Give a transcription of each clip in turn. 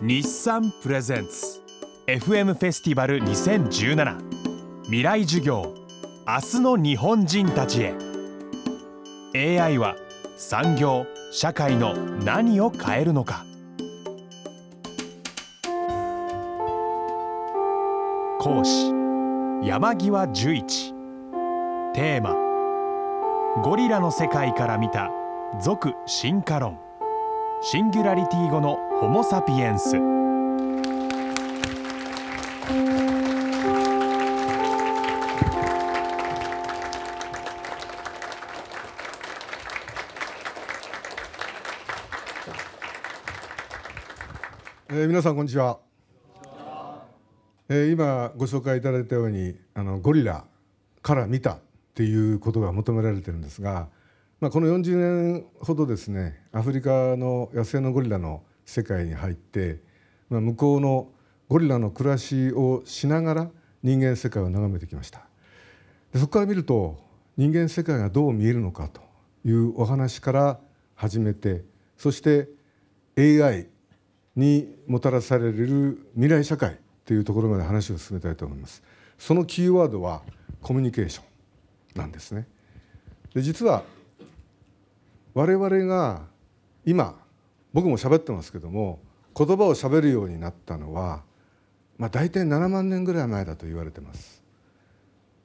日産プレゼンツ。FM フェスティバル2017未来授業。明日の日本人たちへ。AI は産業社会の何を変えるのか。講師山際十一。テーマゴリラの世界から見た俗進化論。シンギュラリティ語のホモ・サピエンス。えー、皆さんこんにちは、えー、今ご紹介いただいたようにあのゴリラから見たっていうことが求められてるんですが、まあ、この40年ほどですねアフリカの野生のゴリラの世界に入って、まあ、向こうのゴリラの暮らしをしながら人間世界を眺めてきました。でそこから見ると人間世界がどう見えるのかというお話から始めてそして AI にもたらされる未来社会というところまで話を進めたいと思います。そのキーワードはコミュニケーションなんですね。で実は我々が今僕も喋ってますけども言葉を喋るようになったのは、まあ、大体7万年ぐらい前だと言われてます。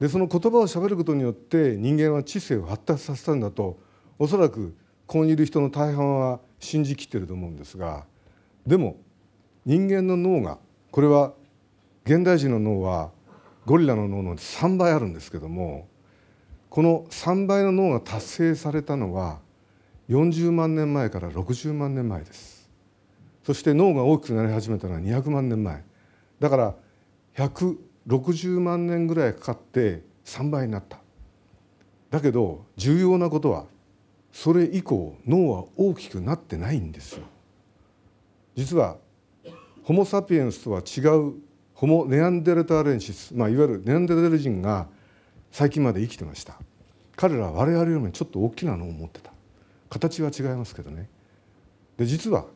でその言葉を喋ることによって人間は知性を発達させたんだとおそらくここにいる人の大半は信じきってると思うんですがでも人間の脳がこれは現代人の脳はゴリラの脳の3倍あるんですけどもこの3倍の脳が達成されたのは40万年前から60万年前です。そして脳が大きくなり始めたのは200万年前。だから160万年ぐらいかかって3倍になった。だけど重要なことはそれ以降脳は大きくなってないんですよ。実はホモ・サピエンスとは違うホモ・ネアンデルターレンシス、まあ、いわゆるネアンデルタール人が最近まで生きてました。彼らは我々よりもちょっと大きな脳を持ってた。形は違いますけどね。で実は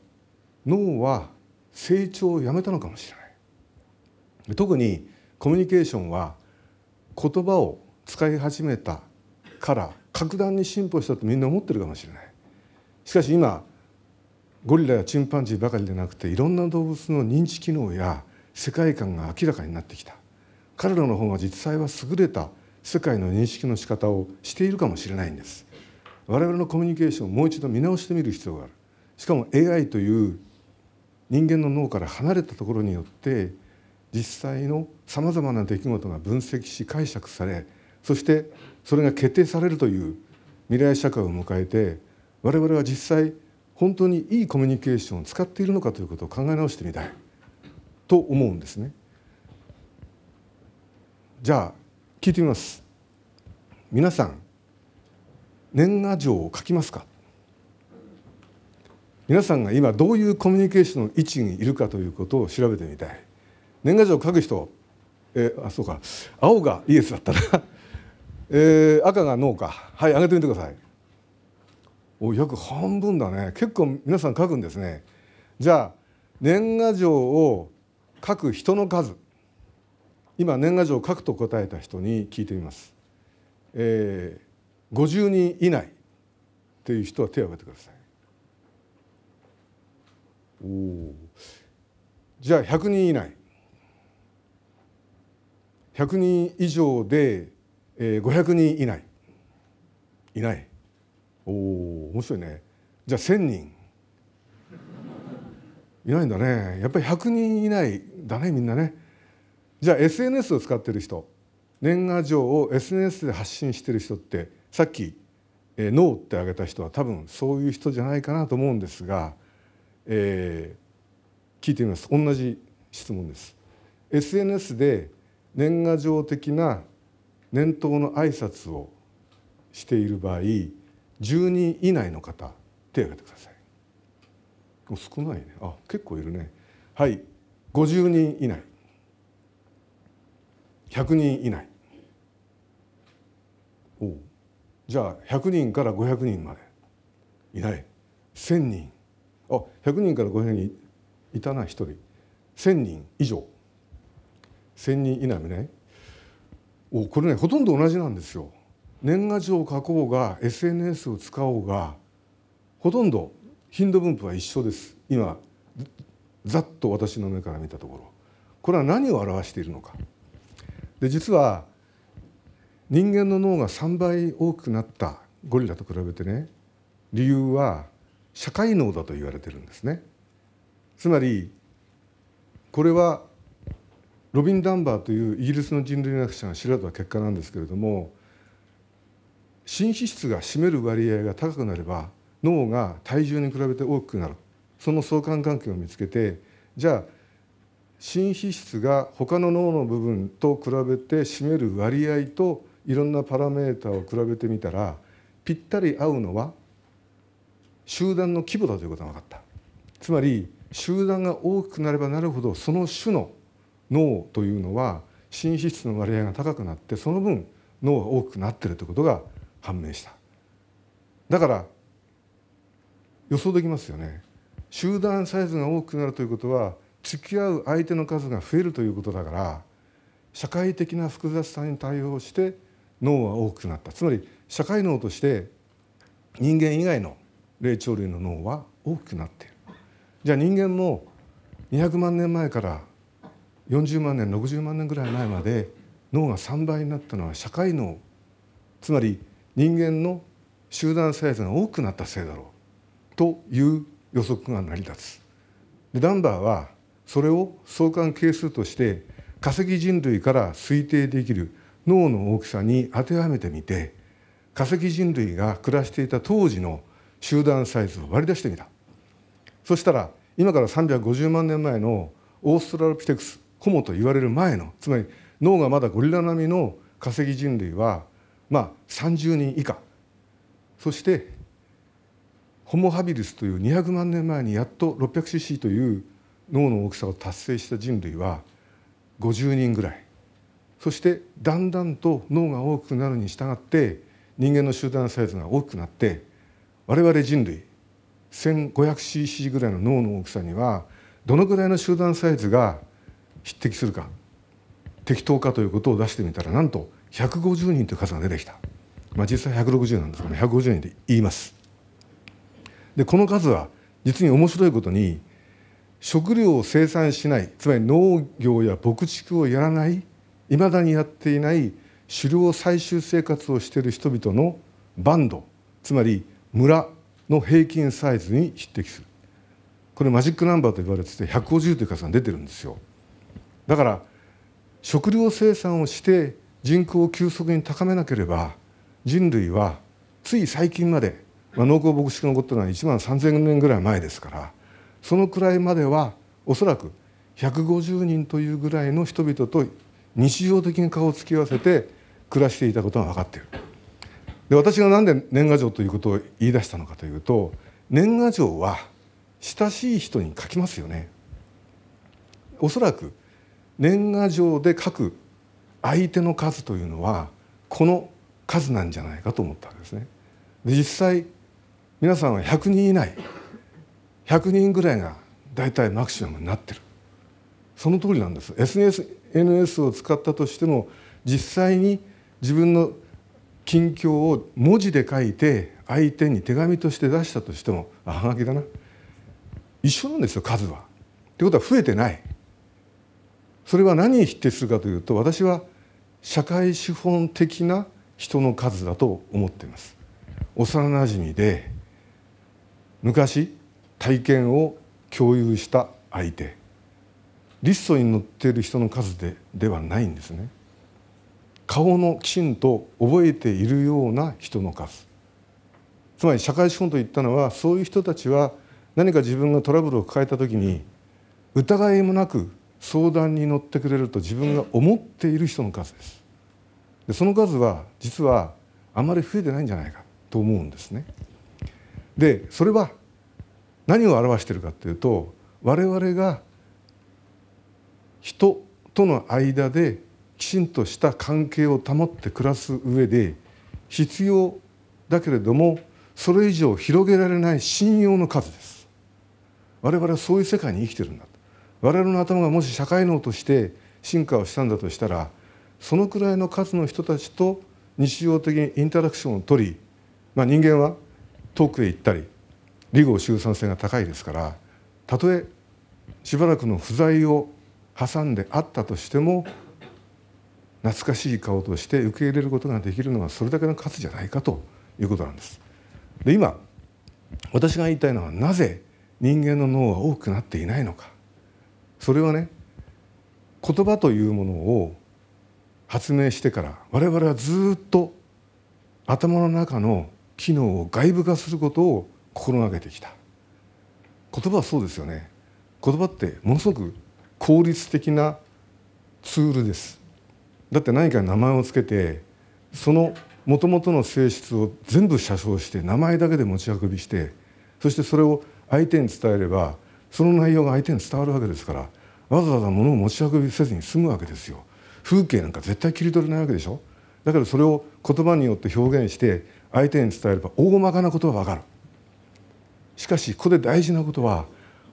脳は成長をやめたのかもしれない。特にコミュニケーションは言葉を使い始めたから格段に進歩したとみんな思ってるかもしれない。しかし今ゴリラやチンパンジーばかりでなくていろんな動物の認知機能や世界観が明らかになってきた。彼らの方が実際は優れた世界の認識の仕方をしているかもしれないんです。我々のコミュニケーションをもう一度見直してみる必要があるしかも AI という人間の脳から離れたところによって実際のさまざまな出来事が分析し解釈されそしてそれが決定されるという未来社会を迎えて我々は実際本当にいいコミュニケーションを使っているのかということを考え直してみたいと思うんですね。じゃあ聞いてみます。皆さん年賀状を書きますか？皆さんが今どういうコミュニケーションの位置にいるかということを調べてみたい。年賀状を書く人えあそうか。青がイエスだったらえー、赤がノーか。はい上げてみてください。お約半分だね。結構皆さん書くんですね。じゃあ年賀状を書く人の数。今年賀状を書くと答えた人に聞いてみます、えー、50人以内という人は手を挙げてください。おじゃあ100人以内。100人以上で、えー、500人以内。いない。おお面白いね。じゃあ1,000人。いないんだね。やっぱり100人いないだねみんなね。じゃあ SNS を使ってる人。年賀状を SNS で発信してる人ってさっき、えー、ノーって挙げた人は多分そういう人じゃないかなと思うんですが、えー、聞いてみます。同じ質問です。SNS で年賀状的な年頭の挨拶をしている場合10人以内の方手を挙げてください。少ないね。あ結構いるね。はい。50人以内。100人以内。おじゃあ100人から500人までいない。1000人。あ100人から500人いたな1人。1,000人以上。1,000人以内もねおこれねほとんど同じなんですよ。年賀状を書こうが SNS を使おうがほとんど頻度分布は一緒です。今ざっと私の目から見たところ。これは何を表しているのか。で実は人間の脳が3倍大きくなったゴリラと比べてね理由は社会脳だと言われてるんですね。つまりこれはロビン・ダンバーというイギリスの人類学者が調べた結果なんですけれども心皮質が占める割合が高くなれば脳が体重に比べて大きくなる。その相関関係を見つけてじゃあ心皮質が他の脳の部分と比べて占める割合といろんなパラメータを比べてみたらぴったり合うのは集団の規模だということが分かった。つまり集団が大きくなればなるほどその種の脳というのは心皮質の割合が高くなってその分脳が大きくなっているということが判明した。だから予想できますよね。集団サイズが大きくなるということは付き合う相手の数が増えるということだから社会的な複雑さに対応して脳は大きくなった。つまり社会脳として人間以外の霊長類の脳は大きくなっている。じゃあ人間も200万年前から40万年60万年ぐらい前まで脳が3倍になったのは社会脳。つまり人間の集団サイズが多くなったせいだろう。という予測が成り立つ。でダンバーはそれを相関係数として化石人類から推定できる脳の大きさに当てはめてみて化石人類が暮らしていた当時の集団サイズを割り出してみた。そしたら今から350万年前のオーストラロピテクスホモと言われる前のつまり脳がまだゴリラ並みの化石人類はまあ30人以下。そしてホモ・ハビリスという200万年前にやっと 600cc という脳の大きさを達成した人類は50人ぐらい。そしてだんだんと脳が大きくなるに従って人間の集団サイズが大きくなって我々人類 1500cc ぐらいの脳の大きさにはどのぐらいの集団サイズが匹敵するか適当かということを出してみたらなんと150人という数が出てきた、まあ、実際160なんですが、ね、150人で言います。でこの数は実に面白いことに食料を生産しないつまり農業や牧畜をやらないいまだにやっていない狩猟採集生活をしている人々のバンドつまり村の平均サイズに匹敵する。これマジックナンバーと言われてて150という数が出てるんですよ。だから食料生産をして人口を急速に高めなければ人類はつい最近までまあ、農耕牧畜が起こったのは1万3,000年ぐらい前ですからそのくらいまではおそらく150人というぐらいの人々と日常的に顔を突き合わせて暮らしていたことが分かっている。で私が何で年賀状ということを言い出したのかというと年賀状は親しい人に書きますよね。おそらく年賀状で書く相手の数というのはこの数なんじゃないかと思ったわけですね。で実際皆さんは100人以内100人ぐらいが大体マクシマムになってるその通りなんです SNS NS を使ったとしても実際に自分の近況を文字で書いて相手に手紙として出したとしてもあはがきだな一緒なんですよ数は。ってことは増えてないそれは何に匹敵するかというと私は社会資本的な人の数だと思っています。幼なじみで昔体験を共有した相手リストに載っている人の数でではないんですね。顔のきちんと覚えているような人の数。つまり社会資本といったのはそういう人たちは何か自分がトラブルを抱えた時に疑いもなく相談に乗ってくれると自分が思っている人の数です。でその数は実はあまり増えてないんじゃないかと思うんですね。でそれは何を表しているかというと我々が人との間できちんとした関係を保って暮らす上で必要だけれどもそれ以上広げられない信用の数です。我々はそういう世界に生きてるんだ我々の頭がもし社会脳として進化をしたんだとしたらそのくらいの数の人たちと日常的にインタラクションを取り、まあ、人間は遠くへ行ったり離合集散性が高いですからたとえしばらくの不在を挟んであったとしても懐かしい顔として受け入れることができるのはそれだけの数じゃないかということなんです。で今私が言いたいのはなぜ人間の脳は大きくなっていないのか。それはね言葉というものを発明してから我々はずっと頭の中の機能を外部化することを心がけてきた。言葉はそうですよね。言葉ってものすごく効率的なツールです。だって何か名前を付けてそのもともとの性質を全部写生して名前だけで持ち運びしてそしてそれを相手に伝えればその内容が相手に伝わるわけですからわざわざ物を持ち運びせずに済むわけですよ。風景なんか絶対切り取れないわけでしょ。だからそれを言葉によって表現して相手に伝えれば大まかなことは分かる。しかしここで大事なことは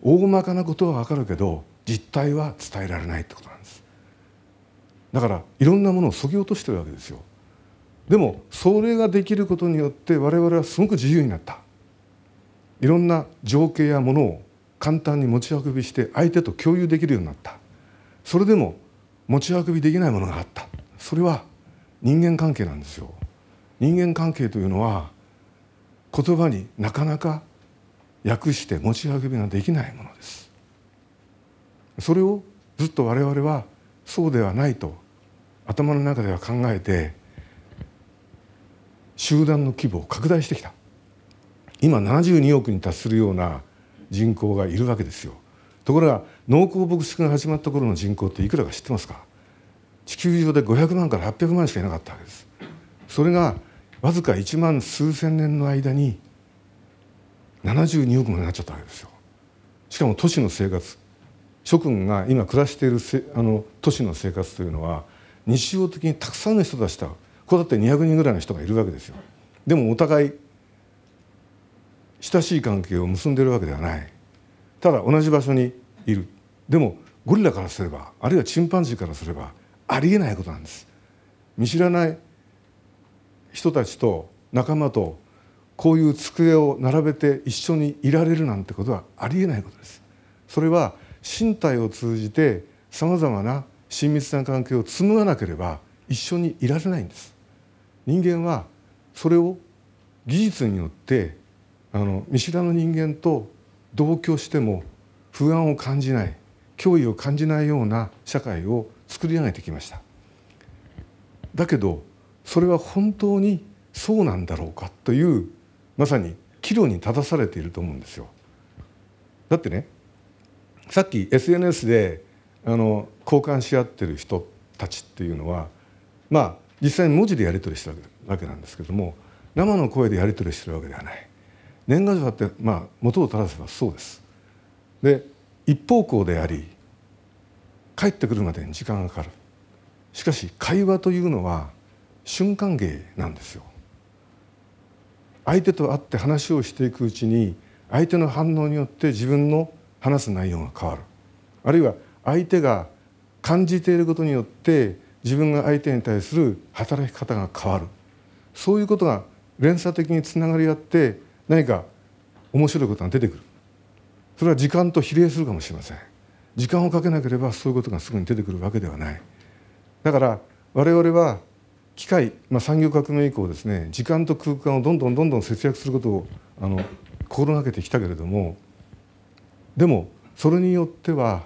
大まかなことは分かるけど実態は伝えられないってことなんです。だからいろんなものをそぎ落としてるわけですよ。でもそれができることによって我々はすごく自由になった。いろんな情景やものを簡単に持ち運びして相手と共有できるようになった。それでも持ち運びできないものがあった。それは人間関係なんですよ。人間関係というのは言葉になかなか訳して持ち運びができないものです。それをずっと我々はそうではないと頭の中では考えて集団の規模を拡大してきた。今72億に達するような人口がいるわけですよ。ところが農耕牧畜が始まった頃の人口っていくらか知ってますか？地球上で500万から800万しかいなかったわけです。それがわずか1万数千年の間に72億までなっちゃったわけですよ。しかも都市の生活諸君が今暮らしているあの都市の生活というのは日常的にたくさんの人たちとここだって200人ぐらいの人がいるわけですよ。でもお互い親しい関係を結んでいるわけではない。ただ同じ場所にいる。でもゴリラからすればあるいはチンパンジーからすればありえないことなんです。見知らない人たちと仲間とこういう机を並べて一緒にいられるなんてことはありえないことです。それは身体を通じてさまざまな親密な関係を紡がなければ一緒にいられないんです。人間はそれを技術によってあの見知らぬ人間と同居しても不安を感じない脅威を感じないような社会を作り上げてきました。だけどそれは本当にそうなんだろうかというまさに岐路に立たされていると思うんですよ。だってねさっき SNS であの交換し合ってる人たちっていうのはまあ実際に文字でやり取りしたわけなんですけども生の声でやり取りしてるわけではない。年賀状だってまあ元を正せばそうです。で一方向であり帰ってくるまでに時間がかかる。しかし会話というのは瞬間芸なんですよ。相手と会って話をしていくうちに相手の反応によって自分の話す内容が変わる。あるいは相手が感じていることによって自分が相手に対する働き方が変わる。そういうことが連鎖的につながり合って何か面白いことが出てくる。それは時間と比例するかもしれません。時間をかけなければそういうことがすぐに出てくるわけではない。だから我々は機械、まあ、産業革命以降ですね時間と空間をどんどんどんどん節約することをあの心がけてきたけれどもでもそれによっては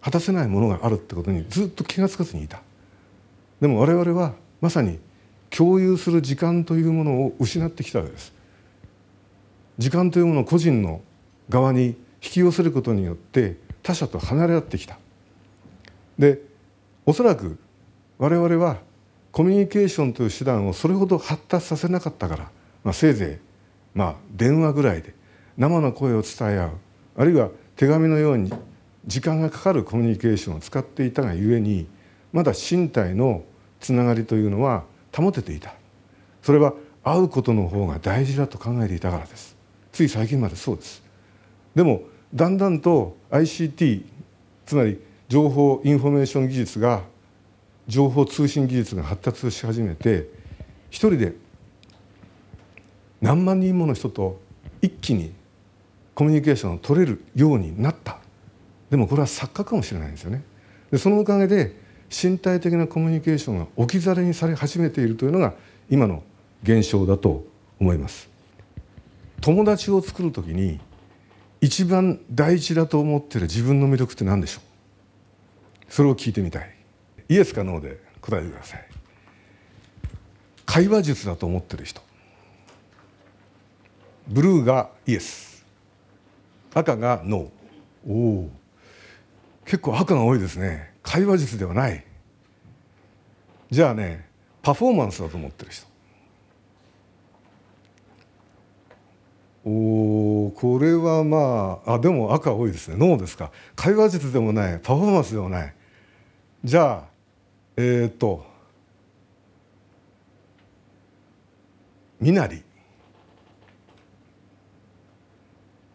果たせないものがあるってことにずっと気が付かずにいた。でも我々はまさに共有する時間というものを失ってきたわけです。時間というものを個人の側に引き寄せることによって他者と離れ合ってきた。でおそらく我々はコミュニケーションという手段をそれほど発達させなかったから、まあ、せいぜい、まあ、電話ぐらいで生の声を伝え合う。あるいは手紙のように時間がかかるコミュニケーションを使っていたがゆえにまだ身体のつながりというのは保てていた。それは会うことの方が大事だと考えていたからです。つい最近までそうです。でもだんだんと ICT つまり情報インフォメーション技術が情報通信技術が発達し始めて一人で何万人もの人と一気にコミュニケーションを取れるようになった。でもこれは錯覚かもしれないんですよね。でそのおかげで身体的なコミュニケーションが置き去りにされ始めているというのが今の現象だと思います。友達を作るときに一番大事だと思ってる自分の魅力って何でしょう？それを聞いてみたい。イエスかノーで答えてください。会話術だと思ってる人。ブルーがイエス。赤がノーお。結構赤が多いですね。会話術ではない。じゃあねパフォーマンスだと思ってる人。おこれはまああでも赤多いですね。ノーですか。会話術でもない。パフォーマンスでもない。じゃあえっ、と身なり。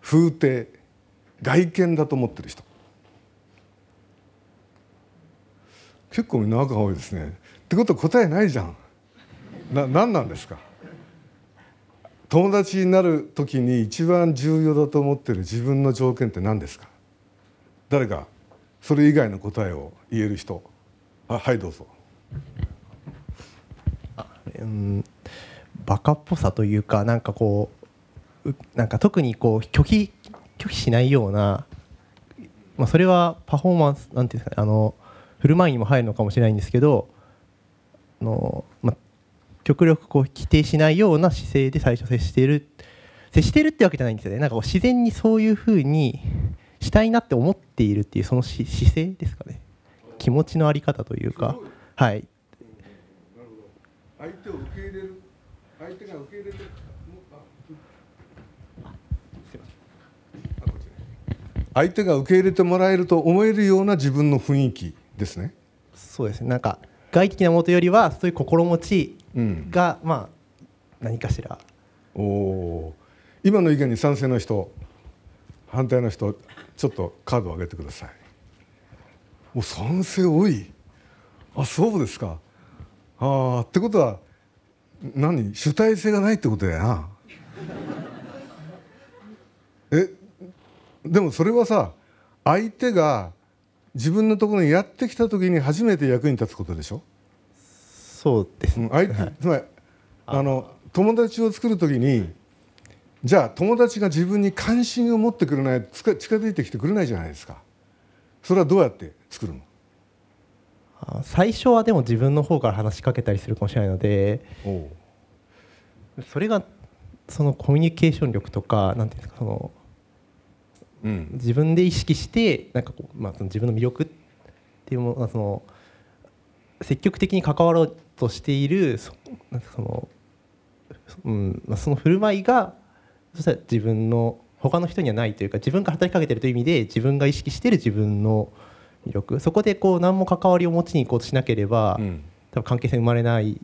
風景外見だと思ってる人。結構みんな赤が多いですね。ってことは答えないじゃん。な何なんですか。友達になる時に一番重要だと思ってる自分の条件って何ですか。誰かそれ以外の答えを言える人。あはいどうぞ。あうんバカっぽさというかなんかこうなんか特にこう拒否拒否しないような、まあ、それはパフォーマンスなんていうんですかねあの振る舞いにも入るのかもしれないんですけどあの、まあ、極力こう規定しないような姿勢で最初接している接しているってわけじゃないんですよね。なんか自然にそういうふうにしたいなって思っているっていうその姿勢ですかね。気持ちのあり方というか。はい。相手を受け入れる相手が受け入れて相手が受け入れてもらえると思えるような自分の雰囲気ですね。そうですね。なんか外的なものよりはそういう心持ちが、うん、まあ何かしら。おお今の意見に賛成の人反対の人ちょっとカードを上げてください。もう賛成多い。あそうですか。ああってことは何？主体性がないってことだよな。えでもそれはさ相手が自分のところにやってきた時に初めて役に立つことでしょ？そうです、ね、相手、はい、つまりあ。の友達を作る時にじゃあ友達が自分に関心を持ってくれない近づいてきてくれないじゃないですか。それはどうやって作るの？最初はでも自分の方から話しかけたりするかもしれないのでそれがそのコミュニケーション力とかなんていうんですかそのうん、自分で意識してなんかこう、まあ、その自分の魅力っていうものその積極的に関わろうとしているそなんかその、うんまあ、その振る舞いがそしたら自分の他の人にはないというか自分が働きかけてるという意味で自分が意識している自分の魅力。そこでこう何も関わりを持ちに行こうとしなければ、うん、多分関係性生まれない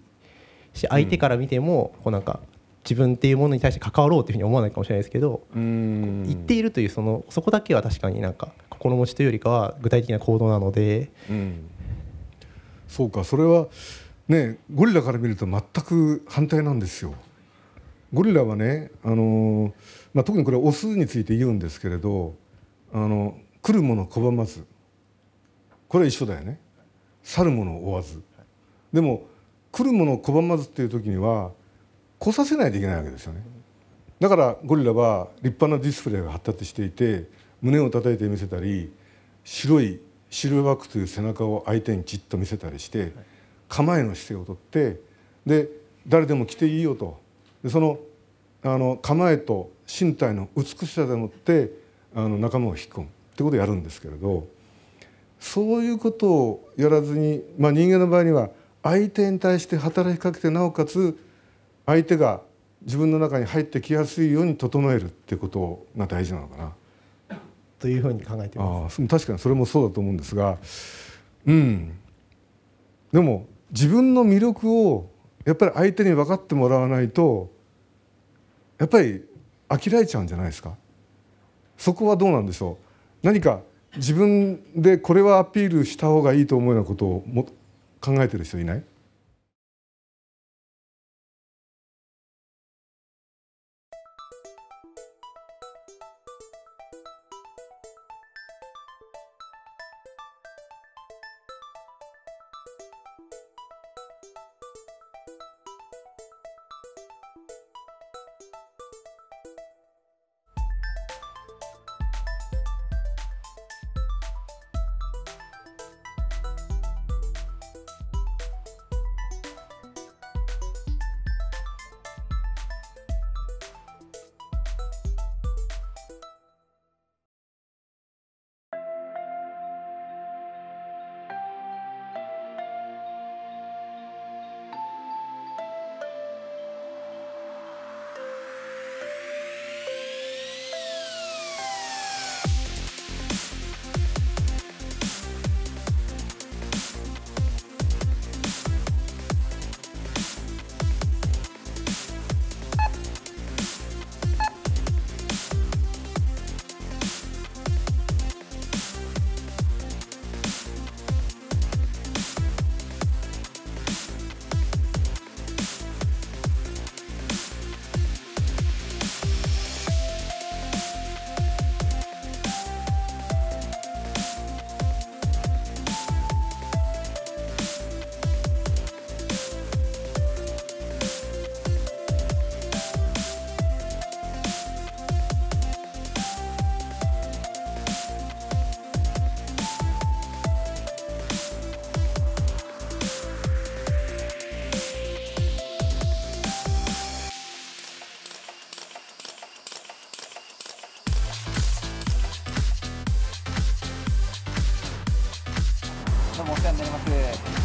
し相手から見てもこうなんか自分っていうものに対して関わろうというふうに思わないかもしれないですけど言っているというそのそこだけは確かになんか心持ちというよりかは具体的な行動なので、うん、そうかそれはねゴリラから見ると全く反対なんですよ。ゴリラはね、あのまあ、特にこれオスについて言うんですけれどあの来るもの拒まずこれは一緒だよね。去るものを追わず。でも来るものを拒まずっていう時には来させないといけないわけですよね。だからゴリラは立派なディスプレイが発達していて胸を叩いて見せたり白いシルバークという背中を相手にじっと見せたりして構えの姿勢をとってで誰でも来ていいよと。でそのあの構えと身体の美しさでもってあの仲間を引っ込む。ってことをやるんですけれどそういうことをやらずに、まあ、人間の場合には相手に対して働きかけてなおかつ相手が自分の中に入ってきやすいように整えるってことが大事なのかな。というふうに考えてます。あ確かにそれもそうだと思うんですが、うん、でも自分の魅力をやっぱり相手に分かってもらわないとやっぱり飽きられちゃうんじゃないですか？そこはどうなんでしょう？何か自分でこれはアピールした方がいいと思うようなことをも考えてる人いない？ます。